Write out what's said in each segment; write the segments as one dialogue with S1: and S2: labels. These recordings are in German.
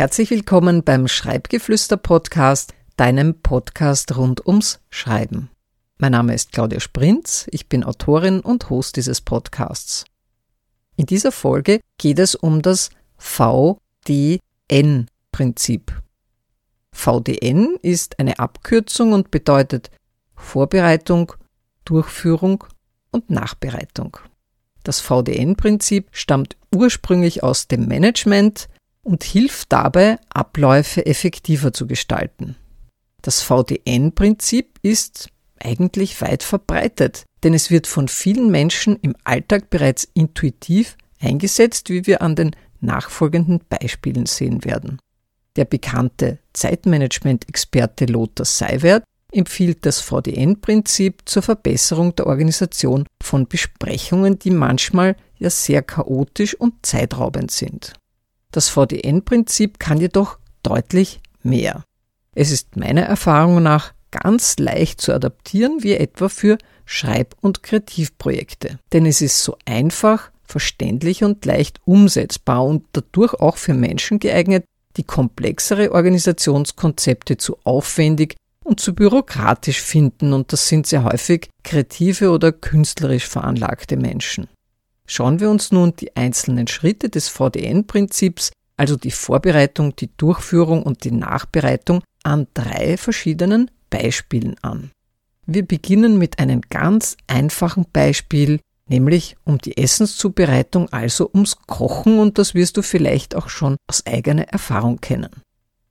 S1: Herzlich willkommen beim Schreibgeflüster Podcast, deinem Podcast rund ums Schreiben. Mein Name ist Claudia Sprinz, ich bin Autorin und Host dieses Podcasts. In dieser Folge geht es um das VDN-Prinzip. VDN ist eine Abkürzung und bedeutet Vorbereitung, Durchführung und Nachbereitung. Das VDN-Prinzip stammt ursprünglich aus dem Management, und hilft dabei, Abläufe effektiver zu gestalten. Das VDN-Prinzip ist eigentlich weit verbreitet, denn es wird von vielen Menschen im Alltag bereits intuitiv eingesetzt, wie wir an den nachfolgenden Beispielen sehen werden. Der bekannte Zeitmanagement-Experte Lothar Seiwert empfiehlt das VDN-Prinzip zur Verbesserung der Organisation von Besprechungen, die manchmal ja sehr chaotisch und zeitraubend sind. Das VDN-Prinzip kann jedoch deutlich mehr. Es ist meiner Erfahrung nach ganz leicht zu adaptieren, wie etwa für Schreib- und Kreativprojekte. Denn es ist so einfach, verständlich und leicht umsetzbar und dadurch auch für Menschen geeignet, die komplexere Organisationskonzepte zu aufwendig und zu bürokratisch finden und das sind sehr häufig kreative oder künstlerisch veranlagte Menschen. Schauen wir uns nun die einzelnen Schritte des VDN-Prinzips, also die Vorbereitung, die Durchführung und die Nachbereitung, an drei verschiedenen Beispielen an. Wir beginnen mit einem ganz einfachen Beispiel, nämlich um die Essenszubereitung, also ums Kochen und das wirst du vielleicht auch schon aus eigener Erfahrung kennen.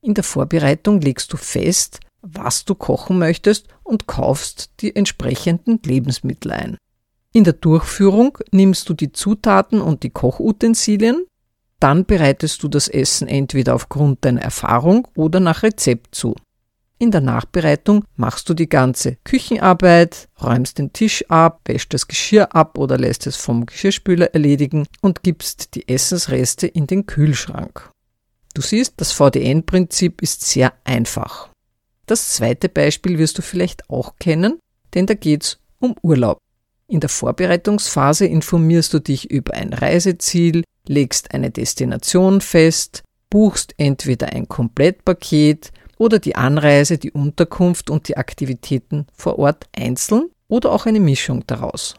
S1: In der Vorbereitung legst du fest, was du kochen möchtest und kaufst die entsprechenden Lebensmittel ein. In der Durchführung nimmst du die Zutaten und die Kochutensilien, dann bereitest du das Essen entweder aufgrund deiner Erfahrung oder nach Rezept zu. In der Nachbereitung machst du die ganze Küchenarbeit, räumst den Tisch ab, wäschst das Geschirr ab oder lässt es vom Geschirrspüler erledigen und gibst die Essensreste in den Kühlschrank. Du siehst, das VDN-Prinzip ist sehr einfach. Das zweite Beispiel wirst du vielleicht auch kennen, denn da geht's um Urlaub. In der Vorbereitungsphase informierst du dich über ein Reiseziel, legst eine Destination fest, buchst entweder ein Komplettpaket oder die Anreise, die Unterkunft und die Aktivitäten vor Ort einzeln oder auch eine Mischung daraus.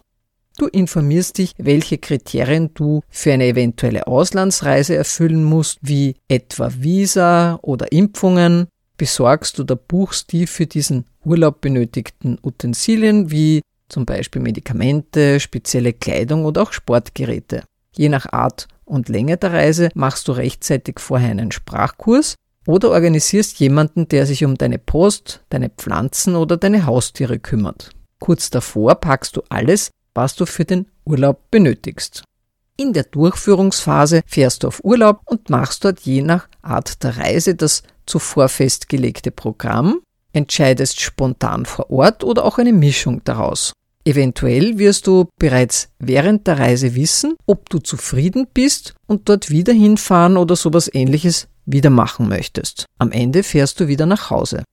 S1: Du informierst dich, welche Kriterien du für eine eventuelle Auslandsreise erfüllen musst, wie etwa Visa oder Impfungen, besorgst oder buchst die für diesen Urlaub benötigten Utensilien wie zum Beispiel Medikamente, spezielle Kleidung oder auch Sportgeräte. Je nach Art und Länge der Reise machst du rechtzeitig vorher einen Sprachkurs oder organisierst jemanden, der sich um deine Post, deine Pflanzen oder deine Haustiere kümmert. Kurz davor packst du alles, was du für den Urlaub benötigst. In der Durchführungsphase fährst du auf Urlaub und machst dort je nach Art der Reise das zuvor festgelegte Programm, entscheidest spontan vor Ort oder auch eine Mischung daraus. Eventuell wirst du bereits während der Reise wissen, ob du zufrieden bist und dort wieder hinfahren oder sowas ähnliches wieder machen möchtest. Am Ende fährst du wieder nach Hause.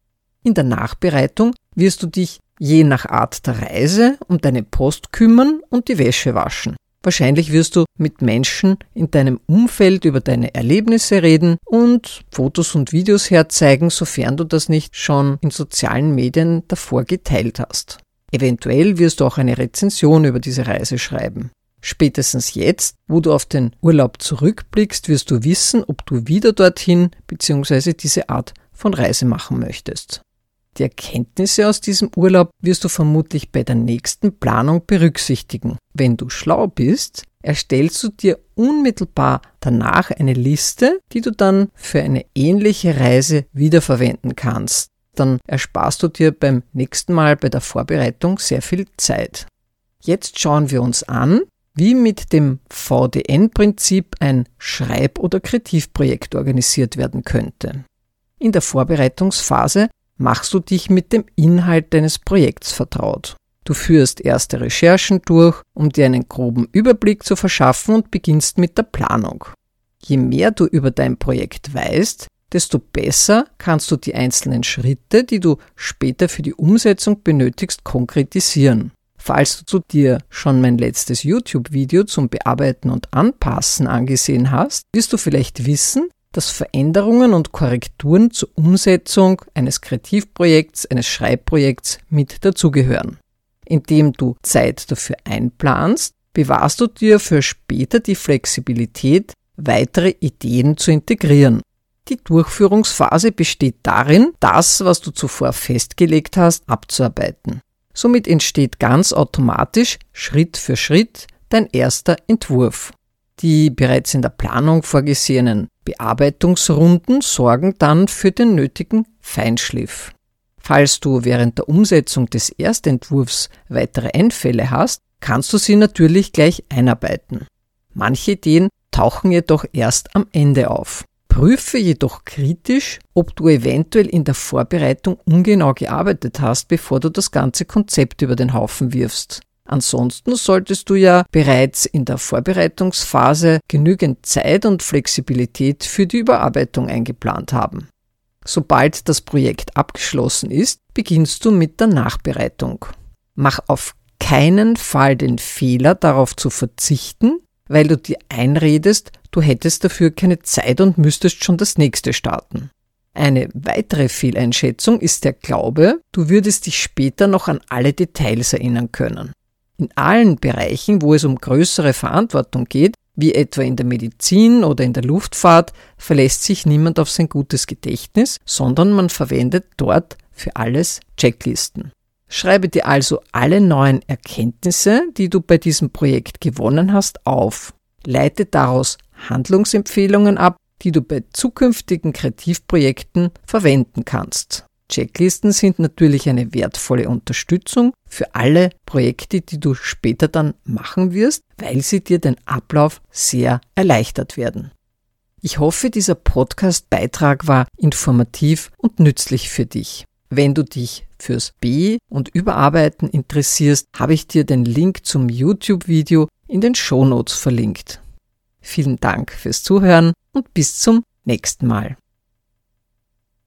S1: In der Nachbereitung wirst du dich je nach Art der Reise um deine Post kümmern und die Wäsche waschen. Wahrscheinlich wirst du mit Menschen in deinem Umfeld über deine Erlebnisse reden und Fotos und Videos herzeigen, sofern du das nicht schon in sozialen Medien davor geteilt hast. Eventuell wirst du auch eine Rezension über diese Reise schreiben. Spätestens jetzt, wo du auf den Urlaub zurückblickst, wirst du wissen, ob du wieder dorthin bzw. diese Art von Reise machen möchtest. Die Erkenntnisse aus diesem Urlaub wirst du vermutlich bei der nächsten Planung berücksichtigen. Wenn du schlau bist, erstellst du dir unmittelbar danach eine Liste, die du dann für eine ähnliche Reise wiederverwenden kannst dann ersparst du dir beim nächsten Mal bei der Vorbereitung sehr viel Zeit. Jetzt schauen wir uns an, wie mit dem VDN-Prinzip ein Schreib- oder Kreativprojekt organisiert werden könnte. In der Vorbereitungsphase machst du dich mit dem Inhalt deines Projekts vertraut. Du führst erste Recherchen durch, um dir einen groben Überblick zu verschaffen und beginnst mit der Planung. Je mehr du über dein Projekt weißt, desto besser kannst du die einzelnen Schritte, die du später für die Umsetzung benötigst, konkretisieren. Falls du dir schon mein letztes YouTube-Video zum Bearbeiten und Anpassen angesehen hast, wirst du vielleicht wissen, dass Veränderungen und Korrekturen zur Umsetzung eines Kreativprojekts, eines Schreibprojekts mit dazugehören. Indem du Zeit dafür einplanst, bewahrst du dir für später die Flexibilität, weitere Ideen zu integrieren. Die Durchführungsphase besteht darin, das, was du zuvor festgelegt hast, abzuarbeiten. Somit entsteht ganz automatisch Schritt für Schritt dein erster Entwurf. Die bereits in der Planung vorgesehenen Bearbeitungsrunden sorgen dann für den nötigen Feinschliff. Falls du während der Umsetzung des Erstentwurfs weitere Einfälle hast, kannst du sie natürlich gleich einarbeiten. Manche Ideen tauchen jedoch erst am Ende auf. Prüfe jedoch kritisch, ob du eventuell in der Vorbereitung ungenau gearbeitet hast, bevor du das ganze Konzept über den Haufen wirfst. Ansonsten solltest du ja bereits in der Vorbereitungsphase genügend Zeit und Flexibilität für die Überarbeitung eingeplant haben. Sobald das Projekt abgeschlossen ist, beginnst du mit der Nachbereitung. Mach auf keinen Fall den Fehler, darauf zu verzichten, weil du dir einredest, du hättest dafür keine Zeit und müsstest schon das nächste starten. Eine weitere Fehleinschätzung ist der Glaube, du würdest dich später noch an alle Details erinnern können. In allen Bereichen, wo es um größere Verantwortung geht, wie etwa in der Medizin oder in der Luftfahrt, verlässt sich niemand auf sein gutes Gedächtnis, sondern man verwendet dort für alles Checklisten. Schreibe dir also alle neuen Erkenntnisse, die du bei diesem Projekt gewonnen hast, auf. Leite daraus Handlungsempfehlungen ab, die du bei zukünftigen Kreativprojekten verwenden kannst. Checklisten sind natürlich eine wertvolle Unterstützung für alle Projekte, die du später dann machen wirst, weil sie dir den Ablauf sehr erleichtert werden. Ich hoffe, dieser Podcast-Beitrag war informativ und nützlich für dich. Wenn du dich fürs B- und Überarbeiten interessierst, habe ich dir den Link zum YouTube-Video in den Shownotes verlinkt. Vielen Dank fürs Zuhören und bis zum nächsten Mal.